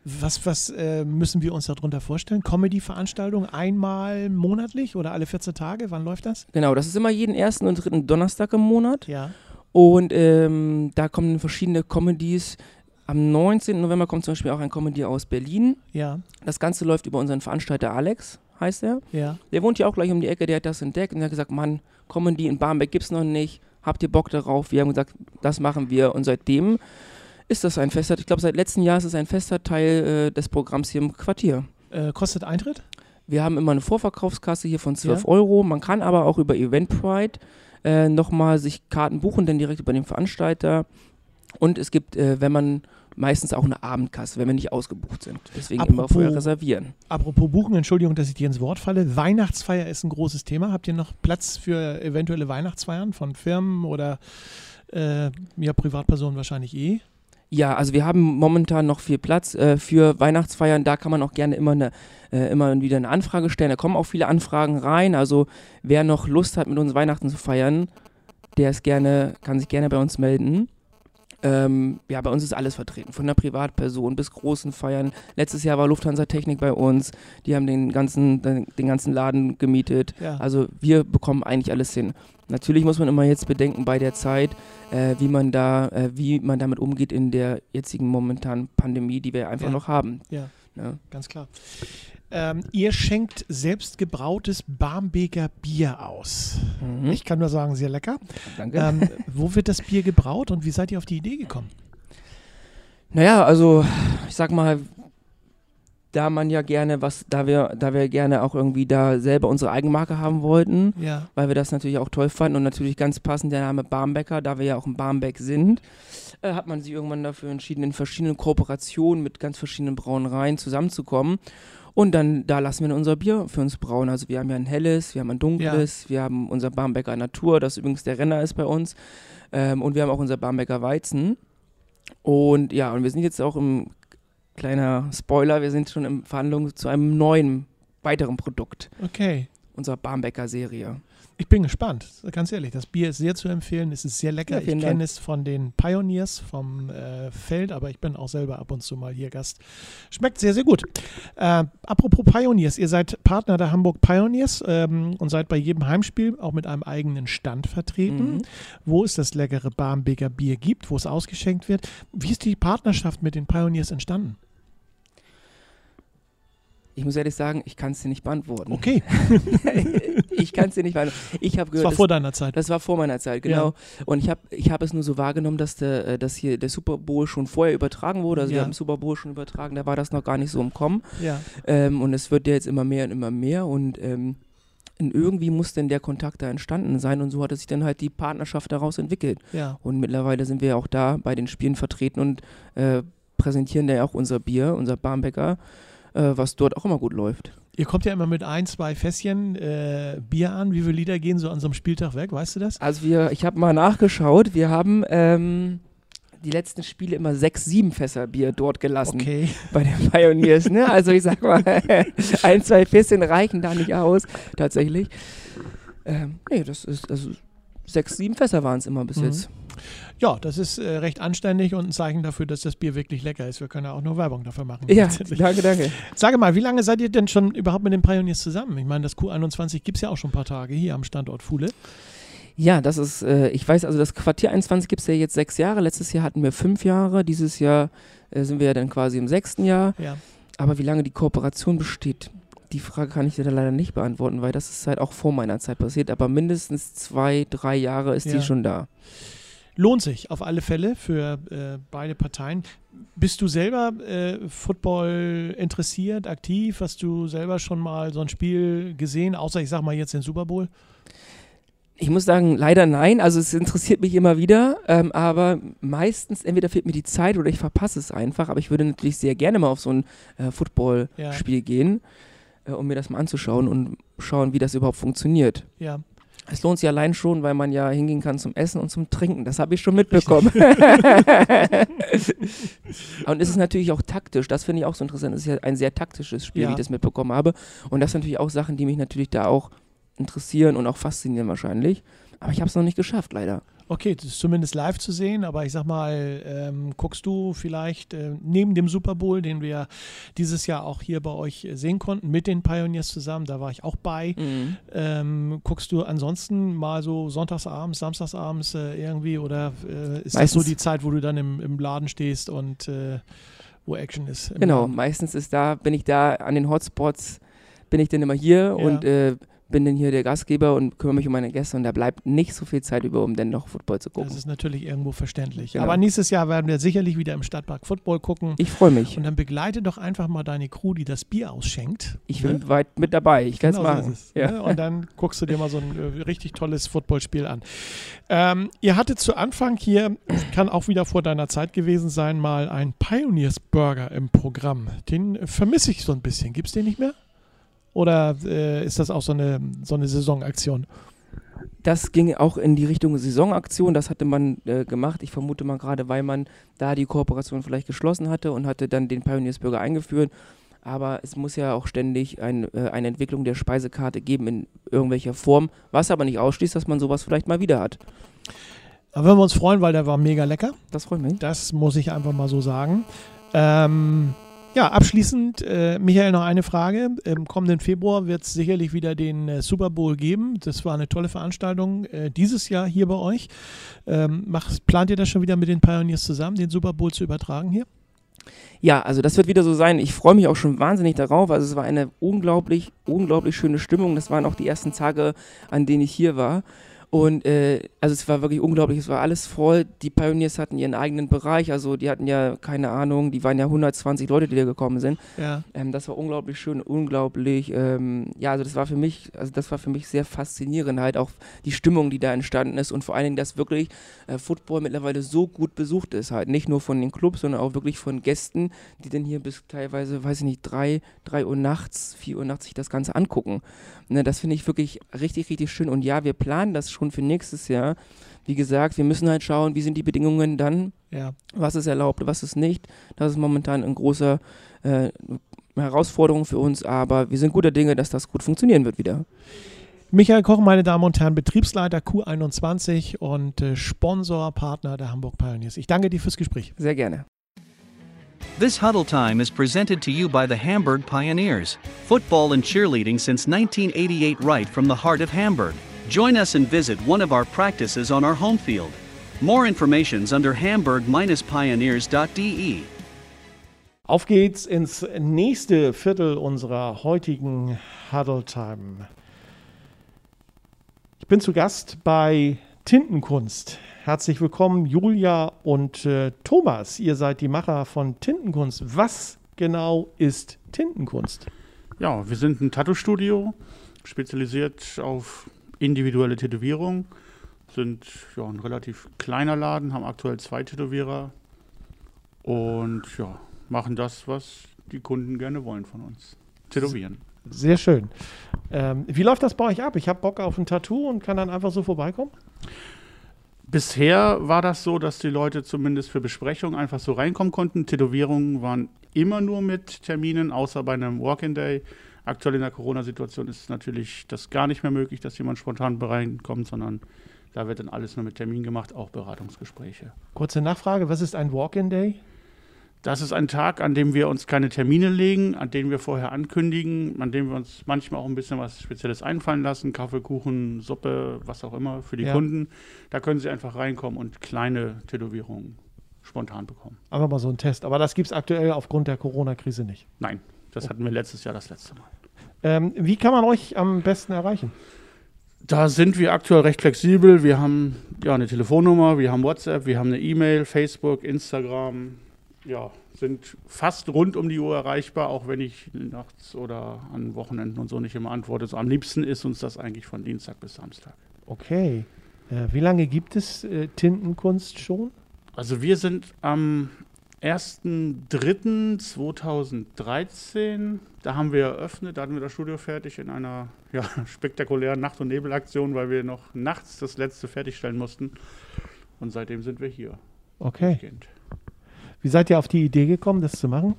S1: Was, was äh, müssen wir uns darunter vorstellen? Comedy-Veranstaltung einmal monatlich oder alle 14 Tage? Wann läuft das?
S5: Genau, das ist immer jeden ersten und dritten Donnerstag im Monat.
S1: Ja.
S5: Und ähm, da kommen verschiedene Comedies. Am 19. November kommt zum Beispiel auch ein Comedy aus Berlin.
S1: Ja,
S5: Das Ganze läuft über unseren Veranstalter Alex, heißt er.
S1: ja.
S5: Der wohnt ja auch gleich um die Ecke, der hat das entdeckt und der hat gesagt, Mann, Comedy in Barmbek gibt's noch nicht. Habt ihr Bock darauf? Wir haben gesagt, das machen wir. Und seitdem ist das ein fester, ich glaube seit letztem Jahr ist es ein fester Teil äh, des Programms hier im Quartier.
S1: Äh, kostet Eintritt?
S5: Wir haben immer eine Vorverkaufskasse hier von 12
S1: Ja.
S5: Euro. Man kann aber auch über Eventbrite äh, nochmal sich Karten buchen, dann direkt über den Veranstalter. Und es gibt, äh, wenn man meistens auch eine Abendkasse, wenn wir nicht ausgebucht sind. Deswegen immer
S1: Apropos-
S5: vorher reservieren.
S1: Apropos Buchen, Entschuldigung, dass ich dir ins Wort falle. Weihnachtsfeier ist ein großes Thema. Habt ihr noch Platz für eventuelle Weihnachtsfeiern von Firmen oder äh, ja, Privatpersonen wahrscheinlich eh?
S5: Ja, also wir haben momentan noch viel Platz äh, für Weihnachtsfeiern. Da kann man auch gerne immer, eine, äh, immer wieder eine Anfrage stellen. Da kommen auch viele Anfragen rein. Also wer noch Lust hat, mit uns Weihnachten zu feiern, der ist gerne, kann sich gerne bei uns melden. Ähm, ja, bei uns ist alles vertreten, von der Privatperson bis großen Feiern. Letztes Jahr war Lufthansa Technik bei uns. Die haben den ganzen, den, den ganzen Laden gemietet.
S1: Ja.
S5: Also wir bekommen eigentlich alles hin. Natürlich muss man immer jetzt bedenken bei der Zeit, äh, wie man da, äh, wie man damit umgeht in der jetzigen momentanen Pandemie, die wir einfach
S1: Ja.
S5: noch haben.
S1: Ja.
S5: Ne?
S1: Ganz klar. Ähm, ihr schenkt selbst gebrautes Barmbeker Bier aus.
S5: Mhm.
S1: Ich kann nur sagen, sehr lecker.
S5: Danke.
S1: Ähm, wo wird das Bier gebraut und wie seid ihr auf die Idee gekommen?
S5: Naja, also ich sag mal, da man ja gerne was, da wir, da wir gerne auch irgendwie da selber unsere Eigenmarke haben wollten,
S1: Ja.
S5: weil wir das natürlich auch toll fanden und natürlich ganz passend der Name Barmbecker, da wir ja auch in Barmbek sind, äh, hat man sich irgendwann dafür entschieden, in verschiedenen Kooperationen mit ganz verschiedenen Brauereien zusammenzukommen. Und dann, da lassen wir unser Bier für uns brauen. Also wir haben ja ein helles, wir haben ein dunkles, wir haben unser Barmbecker Natur, das übrigens der Renner ist bei uns. Ähm, und wir haben auch unser Barmbecker Weizen. Und ja, und wir sind jetzt auch im, kleiner Spoiler, wir sind schon in Verhandlungen zu einem neuen, weiteren Produkt
S1: Okay.
S5: unserer Barmbecker Serie.
S1: Ich bin gespannt, ganz ehrlich. Das Bier ist sehr zu empfehlen, es ist sehr lecker.
S5: Ja,
S1: ich kenne es von den Pioneers vom äh, Feld, aber ich bin auch selber ab und zu mal hier Gast. Schmeckt sehr, sehr gut. Äh, apropos Pioneers, ihr seid Partner der Hamburg Pioneers ähm, und seid bei jedem Heimspiel auch mit einem eigenen Stand vertreten,
S5: Mhm.
S1: wo es das leckere Barmbeker Bier gibt, wo es ausgeschenkt wird. Wie ist die Partnerschaft mit den Pioneers entstanden?
S5: Ich muss ehrlich sagen, ich kann es dir nicht beantworten.
S1: Okay,
S5: ich kann es dir nicht beantworten. Ich habe
S1: das
S5: gehört,
S1: war
S5: das,
S1: vor deiner Zeit.
S5: das war vor meiner Zeit, genau. Und ich habe ich hab es nur so wahrgenommen, dass, der, äh, dass hier der Super Bowl schon vorher übertragen wurde. Also
S1: Ja.
S5: wir haben Super Bowl schon übertragen, da war das noch gar nicht so im Kommen.
S1: Ja,
S5: Ähm, und es wird ja jetzt immer mehr und immer mehr. Und ähm, irgendwie muss denn der Kontakt da entstanden sein. Und so hat sich dann halt die Partnerschaft daraus entwickelt.
S1: ja.
S5: Und mittlerweile sind wir ja auch da bei den Spielen vertreten und äh, präsentieren da ja auch unser Bier, unser Barmbäcker, äh, was dort auch immer gut läuft.
S1: Ihr kommt ja immer mit ein, zwei Fässchen äh, Bier an. Wie viele Liter gehen so an so einem Spieltag weg? Weißt du das?
S5: Also wir, ich habe mal nachgeschaut, wir haben ähm, die letzten Spiele immer sechs, sieben Fässer Bier dort gelassen
S1: Okay.
S5: bei den Pioneers. Ne? Also ich sag mal, ein, zwei Fässchen reichen da nicht aus, tatsächlich. Ähm, nee, das ist, also sechs, sieben Fässer waren es immer bis
S1: Mhm.
S5: jetzt.
S1: Ja, das ist äh, recht anständig und ein Zeichen dafür, dass das Bier wirklich lecker ist. Wir können ja auch nur Werbung dafür machen.
S5: Ja, danke, danke.
S1: Sage mal, wie lange seid ihr denn schon überhaupt mit den Pioneers zusammen? Ich meine, das Q21 gibt es ja auch schon ein paar Tage hier am Standort Fuhle.
S5: Ja, das ist, äh, ich weiß, also das Quartier 21 gibt es ja jetzt sechs Jahre. Letztes Jahr hatten wir fünf Jahre. Dieses Jahr äh, sind wir ja dann quasi im sechsten Jahr.
S1: Ja.
S5: Aber wie lange die Kooperation besteht, die Frage kann ich dir leider nicht beantworten, weil das ist halt auch vor meiner Zeit passiert. Aber mindestens zwei, drei Jahre ist
S1: Ja.
S5: die schon da.
S1: Lohnt sich auf alle Fälle für äh, beide Parteien. Bist du selber äh, Football interessiert, aktiv? Hast du selber schon mal so ein Spiel gesehen, außer ich sag mal jetzt den Super Bowl?
S5: Ich muss sagen, leider nein. Also es interessiert mich immer wieder, ähm, aber meistens entweder fehlt mir die Zeit oder ich verpasse es einfach. Aber ich würde natürlich sehr gerne mal auf so ein äh, Footballspiel gehen, äh, um mir das mal anzuschauen und schauen, wie das überhaupt funktioniert.
S1: Ja.
S5: Es lohnt sich allein schon, weil man ja hingehen kann zum Essen und zum Trinken. Das habe ich schon mitbekommen. und es ist natürlich auch taktisch. Das finde ich auch so interessant. Es ist ja ein sehr taktisches Spiel,
S1: Ja.
S5: wie ich das mitbekommen habe. Und das sind natürlich auch Sachen, die mich natürlich da auch interessieren und auch faszinieren wahrscheinlich. Aber ich habe es noch nicht geschafft, leider.
S1: Okay, das ist zumindest live zu sehen, aber ich sag mal, ähm, guckst du vielleicht äh, neben dem Super Bowl, den wir dieses Jahr auch hier bei euch sehen konnten, mit den Pioneers zusammen, da war ich auch bei,
S5: Mhm.
S1: ähm, guckst du ansonsten mal so sonntagsabends, samstagsabends äh, irgendwie oder äh, ist das
S5: Meistens.
S1: so die Zeit, wo du dann im, im Laden stehst und äh, wo Action ist?
S5: Genau,
S1: Laden?
S5: meistens ist da, bin ich da an den Hotspots, bin ich dann immer hier
S1: Ja.
S5: und äh, bin dann hier der Gastgeber und kümmere mich um meine Gäste und da bleibt nicht so viel Zeit über, um dann noch Football zu gucken.
S1: Das ist natürlich irgendwo verständlich.
S5: Genau.
S1: Aber nächstes Jahr werden wir sicherlich wieder im Stadtpark Football gucken.
S5: Ich freue mich.
S1: Und dann begleite doch einfach mal deine Crew, die das Bier ausschenkt.
S5: Ich
S1: ne?
S5: bin weit mit dabei. Ich kann es
S1: Genau so
S5: machen.
S1: es,
S5: ja.
S1: ne? Und dann guckst du dir mal so ein äh, richtig tolles Footballspiel an. Ähm, ihr hattet zu Anfang hier, kann auch wieder vor deiner Zeit gewesen sein, mal einen Pioneers Burger im Programm. Den äh, vermisse ich so ein bisschen. Gibt es den nicht mehr? Oder äh, ist das auch so eine, so eine Saisonaktion?
S5: Das ging auch in die Richtung Saisonaktion. Das hatte man äh, gemacht. Ich vermute mal gerade, weil man da die Kooperation vielleicht geschlossen hatte und hatte dann den Pioneers Burger eingeführt. Aber es muss ja auch ständig ein, äh, eine Entwicklung der Speisekarte geben in irgendwelcher Form, was aber nicht ausschließt, dass man sowas vielleicht mal wieder hat.
S1: Da würden wir uns freuen, weil der war mega lecker.
S5: Das freut mich.
S1: Das muss ich einfach mal so sagen. Ähm, ja, abschließend, äh, Michael, noch eine Frage. Im kommenden Februar wird es sicherlich wieder den äh, Super Bowl geben. Das war eine tolle Veranstaltung äh, dieses Jahr hier bei euch. Ähm, macht, plant ihr das schon wieder mit den Pioneers zusammen, den Super Bowl zu übertragen hier?
S5: Ja, also das wird wieder so sein. Ich freue mich auch schon wahnsinnig darauf. Also es war eine unglaublich, unglaublich schöne Stimmung. Das waren auch die ersten Tage, an denen ich hier war. Und äh, also es war wirklich unglaublich, es war alles voll. Die Pioneers hatten ihren eigenen Bereich, also die hatten ja keine Ahnung, die waren ja 120 Leute, die da gekommen sind.
S1: Ja.
S5: Ähm, das war unglaublich schön, unglaublich, ähm, ja, also das war für mich, also das war für mich sehr faszinierend, halt auch die Stimmung, die da entstanden ist und vor allen Dingen, dass wirklich äh, Football mittlerweile so gut besucht ist, halt nicht nur von den Clubs, sondern auch wirklich von Gästen, die dann hier bis teilweise, weiß ich nicht, drei, drei Uhr nachts, vier Uhr nachts sich das Ganze angucken. Ne, das finde ich wirklich richtig, richtig schön und ja, wir planen das schon für nächstes Jahr. Wie gesagt, wir müssen halt schauen, wie sind die Bedingungen dann
S1: Ja.
S5: was ist erlaubt, was ist nicht. Das ist momentan eine große äh, Herausforderung für uns, aber wir sind guter Dinge, dass das gut funktionieren wird wieder.
S1: Michael Koch, meine Damen und Herren, Betriebsleiter Q21 und äh, Sponsor, Partner der Hamburg Pioneers. Ich danke dir fürs Gespräch.
S5: Sehr gerne.
S2: This Huddle Time is presented to you by the Hamburg Pioneers. Football and cheerleading since 1988, right from the heart of Hamburg. Join us and visit one of our practices on our home field. More information's under hamburg-pioneers.de.
S1: Auf geht's ins nächste Viertel unserer heutigen Huddle Time. Ich bin zu Gast bei Tintenkunst. Herzlich willkommen, Julia und äh, Thomas. Ihr seid die Macher von Tintenkunst. Was genau ist Tintenkunst?
S6: Ja, wir sind ein Tattoo-Studio, spezialisiert auf individuelle Tätowierung. Sind ja, ein relativ kleiner Laden, haben aktuell zwei Tätowierer und ja, machen das, was die Kunden gerne wollen von uns. Tätowieren.
S1: Sehr schön. Ähm, wie läuft das bei euch ab? Ich habe Bock auf ein Tattoo und kann dann einfach so vorbeikommen?
S6: Bisher war das so, dass die Leute zumindest für Besprechungen einfach so reinkommen konnten. Tätowierungen waren immer nur mit Terminen, außer bei einem Walk-in-Day. Aktuell in der Corona-Situation ist natürlich das gar nicht mehr möglich, dass jemand spontan reinkommt, sondern da wird dann alles nur mit Termin gemacht, auch Beratungsgespräche.
S1: Kurze Nachfrage: Was ist ein Walk-in-Day?
S6: Das ist ein Tag, an dem wir uns keine Termine legen, an dem wir vorher ankündigen, an dem wir uns manchmal auch ein bisschen was Spezielles einfallen lassen, Kaffee, Kuchen, Suppe, was auch immer für die
S1: Ja.
S6: Kunden. Da können sie einfach reinkommen und kleine Tätowierungen spontan bekommen.
S1: Einfach mal so ein Test. Aber das gibt es aktuell aufgrund der Corona-Krise nicht.
S6: Nein, das hatten wir letztes Jahr das letzte Mal.
S1: Ähm, wie kann man euch am besten erreichen?
S6: Da sind wir aktuell recht flexibel. Wir haben ja eine Telefonnummer, wir haben WhatsApp, wir haben eine E-Mail, Facebook, Instagram. Ja, sind fast rund um die Uhr erreichbar, auch wenn ich nachts oder an Wochenenden und so nicht immer antworte. So am liebsten ist uns das eigentlich von Dienstag bis Samstag.
S1: Okay. Äh, wie lange gibt es äh, Tintenkunst schon?
S6: Also wir sind am 1.3.2013, da haben wir eröffnet, da hatten wir das Studio fertig in einer ja, spektakulären Nacht- und Nebelaktion, weil wir noch nachts das letzte fertigstellen mussten. Und seitdem sind wir hier.
S1: Okay. Wie seid ihr auf die Idee gekommen, das zu machen?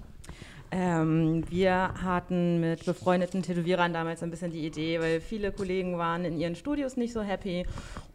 S7: Ähm, wir hatten mit befreundeten Tätowierern damals ein bisschen die Idee, weil viele Kollegen waren in ihren Studios nicht so happy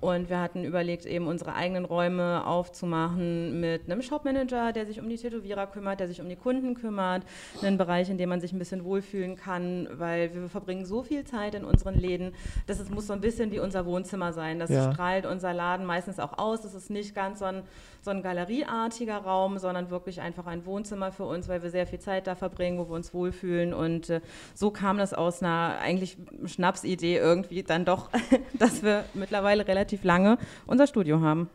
S7: und wir hatten überlegt, eben unsere eigenen Räume aufzumachen mit einem Shopmanager, der sich um die Tätowierer kümmert, der sich um die Kunden kümmert, einen Bereich, in dem man sich ein bisschen wohlfühlen kann, weil wir verbringen so viel Zeit in unseren Läden, dass es muss so ein bisschen wie unser Wohnzimmer sein. Das ja. strahlt unser Laden meistens auch aus. Das ist nicht ganz so ein so ein galerieartiger Raum, sondern wirklich einfach ein Wohnzimmer für uns, weil wir sehr viel Zeit da verbringen, wo wir uns wohlfühlen. Und äh, so kam das aus einer eigentlich Schnapsidee irgendwie dann doch, dass wir mittlerweile relativ lange unser Studio haben.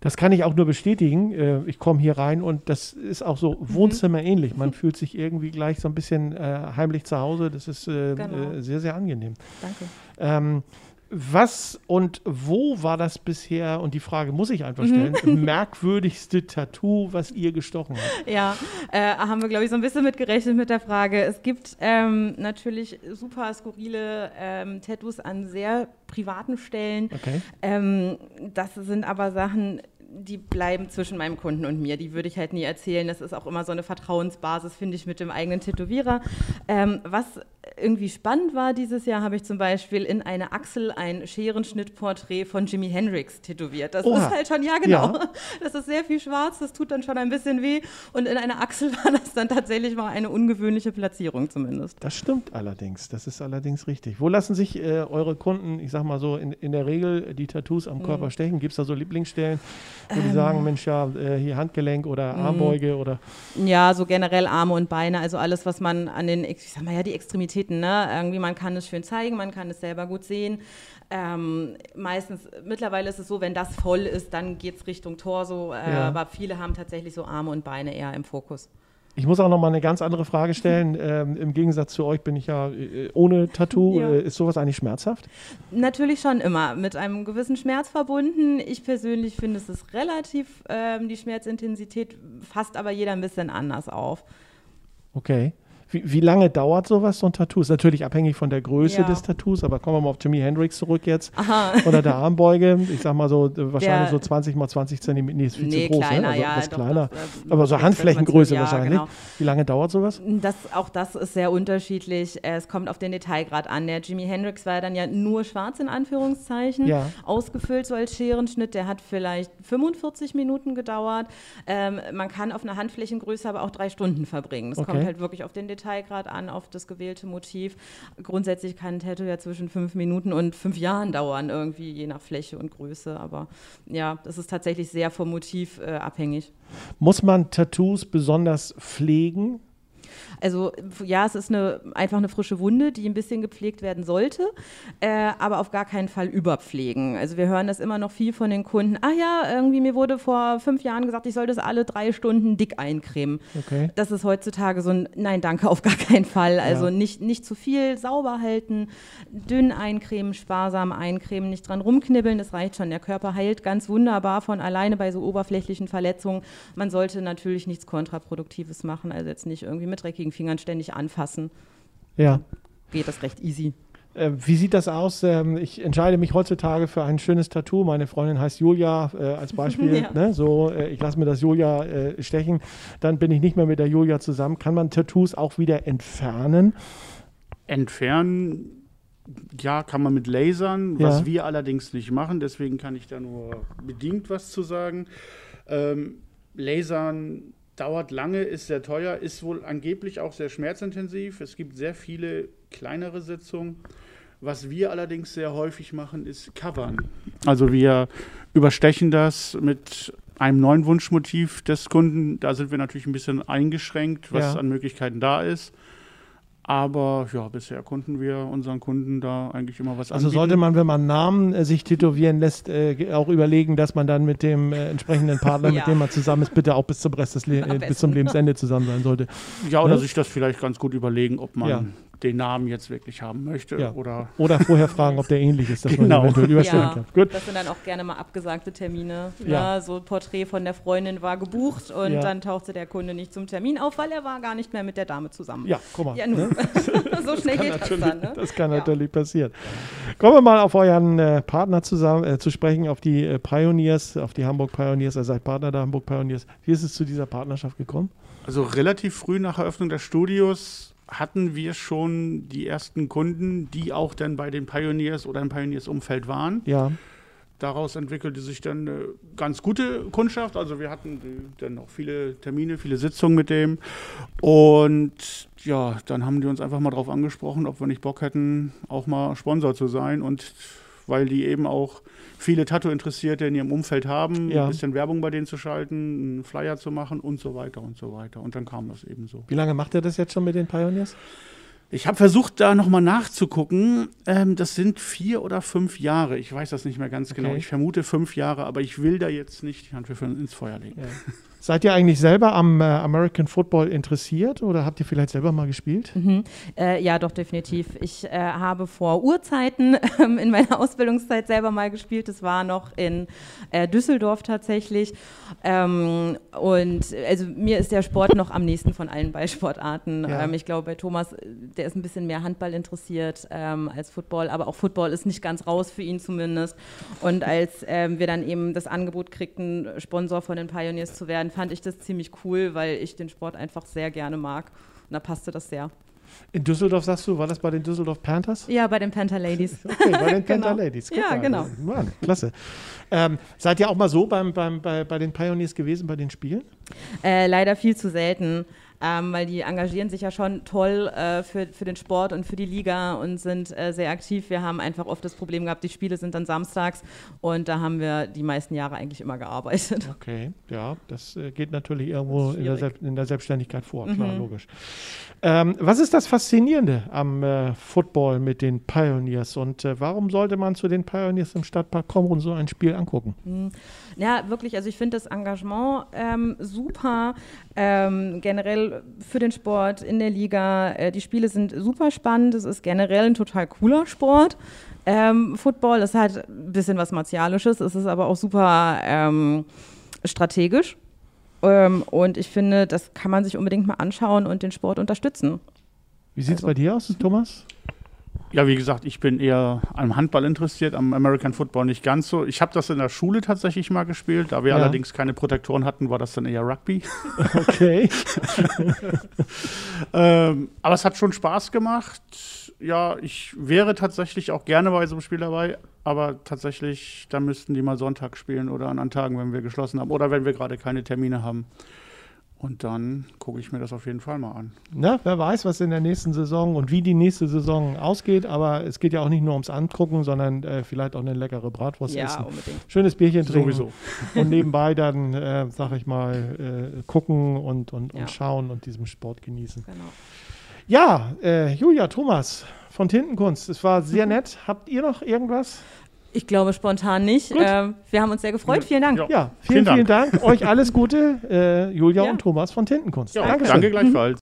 S1: Das kann ich auch nur bestätigen. Äh, ich komme hier rein und das ist auch so mhm. Wohnzimmerähnlich. Man fühlt sich irgendwie gleich so ein bisschen äh, heimlich zu Hause. Das ist äh, genau. sehr, sehr angenehm.
S7: Danke.
S1: Ähm, was und wo war das bisher, und die Frage muss ich einfach stellen, mhm. merkwürdigste Tattoo, was ihr gestochen habt?
S7: Ja, äh, haben wir, glaube ich, so ein bisschen mit gerechnet mit der Frage. Es gibt ähm, natürlich super skurrile ähm, Tattoos an sehr privaten Stellen.
S1: Okay.
S7: Ähm, das sind aber Sachen, die bleiben zwischen meinem Kunden und mir. Die würde ich halt nie erzählen. Das ist auch immer so eine Vertrauensbasis, finde ich, mit dem eigenen Tätowierer. Ähm, was irgendwie spannend war dieses Jahr, habe ich zum Beispiel in eine Achsel ein Scherenschnittporträt von Jimi Hendrix tätowiert. Das Oha. ist halt schon, ja genau, ja. das ist sehr viel schwarz, das tut dann schon ein bisschen weh. Und in einer Achsel war das dann tatsächlich mal eine ungewöhnliche Platzierung zumindest.
S1: Das stimmt allerdings, das ist allerdings richtig. Wo lassen sich äh, eure Kunden, ich sag mal so, in, in der Regel die Tattoos am Körper mhm. stechen? Gibt es da so Lieblingsstellen? Wo ähm, die sagen, Mensch, ja, äh, hier Handgelenk oder mhm. Armbeuge oder.
S7: Ja, so generell Arme und Beine, also alles, was man an den, ich sag mal ja, die Extremitäten, ne? Irgendwie, man kann es schön zeigen, man kann es selber gut sehen. Ähm, meistens, mittlerweile ist es so, wenn das voll ist, dann geht es Richtung Torso, äh, ja. aber viele haben tatsächlich so Arme und Beine eher im Fokus.
S1: Ich muss auch noch mal eine ganz andere Frage stellen. Ähm, Im Gegensatz zu euch bin ich ja äh, ohne Tattoo. Ja. Äh, ist sowas eigentlich schmerzhaft?
S7: Natürlich schon immer. Mit einem gewissen Schmerz verbunden. Ich persönlich finde, es ist relativ, ähm, die Schmerzintensität fasst aber jeder ein bisschen anders auf.
S1: Okay. Wie, wie, lange dauert sowas, so ein Tattoo? Ist natürlich abhängig von der Größe ja. des Tattoos, aber kommen wir mal auf Jimi Hendrix zurück jetzt. Aha. Oder der Armbeuge. Ich sag mal so, äh, wahrscheinlich der, so 20 mal 20 Zentimeter. Nee, ist viel nee, zu groß, ne?
S7: kleiner,
S1: ne? also
S7: ja,
S1: etwas kleiner. Doch, aber so Handflächengröße ja, wahrscheinlich. Genau. Wie lange dauert sowas?
S7: Das, auch das ist sehr unterschiedlich. Es kommt auf den Detailgrad an. Der Jimi Hendrix war dann ja nur schwarz in Anführungszeichen, ja. ausgefüllt so als Scherenschnitt. Der hat vielleicht 45 Minuten gedauert. Ähm, man kann auf einer Handflächengröße aber auch drei Stunden verbringen. Es okay. kommt halt wirklich auf den Detailgrad an, auf das gewählte Motiv. Grundsätzlich kann ein Tattoo ja zwischen fünf Minuten und fünf Jahren dauern, irgendwie je nach Fläche und Größe. Aber ja, das ist tatsächlich sehr vom Motiv äh, abhängig.
S1: Muss man Tattoos besonders pflegen?
S7: Also ja, es ist eine, einfach eine frische Wunde, die ein bisschen gepflegt werden sollte, äh, aber auf gar keinen Fall überpflegen. Also wir hören das immer noch viel von den Kunden. Ah ja, irgendwie mir wurde vor fünf Jahren gesagt, ich soll das alle drei Stunden dick eincremen.
S1: Okay.
S7: Das ist heutzutage so ein Nein, danke, auf gar keinen Fall. Also ja. nicht, nicht zu viel, sauber halten, dünn eincremen, sparsam eincremen, nicht dran rumknibbeln, das reicht schon. Der Körper heilt ganz wunderbar von alleine bei so oberflächlichen Verletzungen. Man sollte natürlich nichts Kontraproduktives machen, also jetzt nicht irgendwie mit dreckigen Fingern ständig anfassen.
S1: Ja.
S7: Geht das recht easy.
S1: Äh, wie sieht das aus? Ähm, ich entscheide mich heutzutage für ein schönes Tattoo. Meine Freundin heißt Julia äh, als Beispiel. ja. ne? So, äh, ich lasse mir das Julia stechen. Dann bin ich nicht mehr mit der Julia zusammen. Kann man Tattoos auch wieder entfernen?
S6: Entfernen ja, kann man mit Lasern, ja. was wir allerdings nicht machen, deswegen kann ich da nur bedingt was zu sagen. Ähm, Lasern dauert lange, ist sehr teuer, ist wohl angeblich auch sehr schmerzintensiv. Es gibt sehr viele kleinere Sitzungen. Was wir allerdings sehr häufig machen, ist covern. Also wir überstechen das mit einem neuen Wunschmotiv des Kunden. Da sind wir natürlich ein bisschen eingeschränkt, was ja. an Möglichkeiten da ist. Aber ja, bisher konnten wir unseren Kunden da eigentlich immer was
S1: Also
S6: anbieten.
S1: sollte man, wenn man Namen äh, sich tätowieren lässt, äh, auch überlegen, dass man dann mit dem äh, entsprechenden Partner,
S7: Ja.
S1: mit dem man zusammen ist, bitte auch bis zum Rest des Le äh, bis zum. Lebensende zusammen sein sollte.
S6: Ja, oder
S1: Ne?
S6: sich das vielleicht ganz gut überlegen, ob man
S1: Ja.
S6: Den Namen jetzt wirklich haben möchte
S1: Ja.
S6: oder
S1: Oder vorher fragen, ob der ähnlich ist, dass
S6: Genau.
S1: man eventuell überstellen
S7: Ja,
S1: kann. Gut.
S7: das sind dann auch gerne mal abgesagte Termine.
S1: Ja.
S7: Ne? So ein Porträt von der Freundin war gebucht und
S1: Ja.
S7: dann tauchte der Kunde nicht zum Termin auf, weil er war gar nicht mehr mit der Dame zusammen.
S1: Ja, guck mal.
S7: Ja, nun. so schnell geht das dann. Ne?
S1: das kann
S7: Ja.
S1: natürlich passieren. Kommen wir mal auf euren äh, Partner zusammen, äh, zu sprechen, auf die äh, Pioneers, auf die Hamburg Pioneers. Ihr seid Partner der Hamburg Pioneers. Wie ist es zu dieser Partnerschaft gekommen?
S6: Also relativ früh nach Eröffnung des Studios hatten wir schon die ersten Kunden, die auch dann bei den Pioneers oder im Pioneers-Umfeld waren.
S1: Ja,
S6: Daraus entwickelte sich dann eine ganz gute Kundschaft. Also wir hatten dann auch viele Termine, viele Sitzungen mit dem. Und ja, dann haben die uns einfach mal drauf angesprochen, ob wir nicht Bock hätten, auch mal Sponsor zu sein. Und weil die eben auch viele Tattoo-Interessierte in ihrem Umfeld haben,
S1: Ja.
S6: ein bisschen Werbung bei denen zu schalten, einen Flyer zu machen und so weiter und so weiter. Und dann kam das eben so.
S1: wie lange macht ihr das jetzt schon mit den Pioneers?
S6: Ich habe versucht, da nochmal nachzugucken. Ähm, das sind vier oder fünf Jahre. Ich weiß das nicht mehr ganz genau.
S1: Okay.
S6: Ich vermute fünf Jahre, aber ich will da jetzt nicht die Hand für ins Feuer legen.
S1: Ja. Seid ihr eigentlich selber am äh, American Football interessiert oder habt ihr vielleicht selber mal gespielt?
S7: Mhm. Äh, ja, doch, definitiv. Ich äh, habe vor Urzeiten ähm, in meiner Ausbildungszeit selber mal gespielt. Das war noch in äh, Düsseldorf tatsächlich. Ähm, und also mir ist der Sport noch am nächsten von allen Ballsportarten.
S1: Ja.
S7: Ähm, ich glaube, bei Thomas, der ist ein bisschen mehr Handball interessiert ähm, als Football, aber auch Football ist nicht ganz raus für ihn zumindest. Und als ähm, wir dann eben das Angebot kriegten, Sponsor von den Pioneers zu werden, fand ich das ziemlich cool, weil ich den Sport einfach sehr gerne mag. Und da passte das sehr.
S1: In Düsseldorf sagst du, war das bei den Düsseldorf Panthers?
S7: Ja, bei den Panther Ladies.
S1: Okay, bei den Panther
S7: Genau.
S1: Ladies. Guck
S7: Ja,
S1: mal.
S7: genau.
S1: Mann, klasse. Ähm, seid ihr auch mal so beim, beim, bei, bei den Pioneers gewesen, bei den Spielen?
S7: Äh, leider viel zu selten, ähm, weil die engagieren sich ja schon toll äh, für, für den Sport und für die Liga und sind äh, sehr aktiv. Wir haben einfach oft das Problem gehabt, die Spiele sind dann samstags und da haben wir die meisten Jahre eigentlich immer gearbeitet.
S1: Okay, ja, das äh, geht natürlich irgendwo in der, in der Selbstständigkeit vor, klar,
S7: Mhm.
S1: logisch. Ähm, was ist das Faszinierende am äh, Football mit den Pioneers und äh, warum sollte man zu den Pioneers im Stadtpark kommen und so ein Spiel angucken?
S7: Ja, wirklich. Also ich finde das Engagement ähm, super. Ähm, für den Sport in der Liga. Äh, die Spiele sind super spannend. Es ist generell ein total cooler Sport. Ähm, Football ist halt ein bisschen was Martialisches. Es ist aber auch super ähm, strategisch. Ähm, und ich finde, das kann man sich unbedingt mal anschauen und den Sport unterstützen.
S1: Wie sieht es
S7: Also-
S1: bei dir aus, Thomas?
S6: Ja, wie gesagt, ich bin eher am Handball interessiert, am American Football nicht ganz so. Ich habe das in der Schule tatsächlich mal gespielt. Da wir
S1: Ja.
S6: allerdings keine Protektoren hatten, war das dann eher Rugby.
S1: Okay.
S6: ähm, aber es hat schon Spaß gemacht. Ja, ich wäre tatsächlich auch gerne bei so einem Spiel dabei, aber tatsächlich, da müssten die mal Sonntag spielen oder an anderen Tagen, wenn wir geschlossen haben oder wenn wir gerade keine Termine haben. Und dann gucke ich mir das auf jeden Fall mal an.
S1: Na, wer weiß, was in der nächsten Saison und wie die nächste Saison ausgeht, aber es geht ja auch nicht nur ums Angucken, sondern äh, vielleicht auch eine leckere Bratwurst
S7: ja,
S1: essen.
S7: unbedingt.
S1: Schönes Bierchen trinken.
S6: Sowieso.
S1: Und nebenbei dann, äh, sag ich mal, äh, gucken und, und,
S7: Ja.
S1: und schauen und diesen Sport genießen.
S7: Genau.
S1: Ja, äh, Julia, Thomas von Tintenkunst, es war sehr nett. Habt ihr noch irgendwas?
S7: Ich glaube spontan nicht. Ähm, wir haben uns sehr gefreut. Vielen Dank.
S1: Ja. Vielen,
S6: Vielen
S1: vielen Dank. Euch alles Gute, äh, Julia
S7: Ja.
S1: und Thomas von Tintenkunst.
S6: Ja,
S1: Dankeschön.
S6: danke gleichfalls.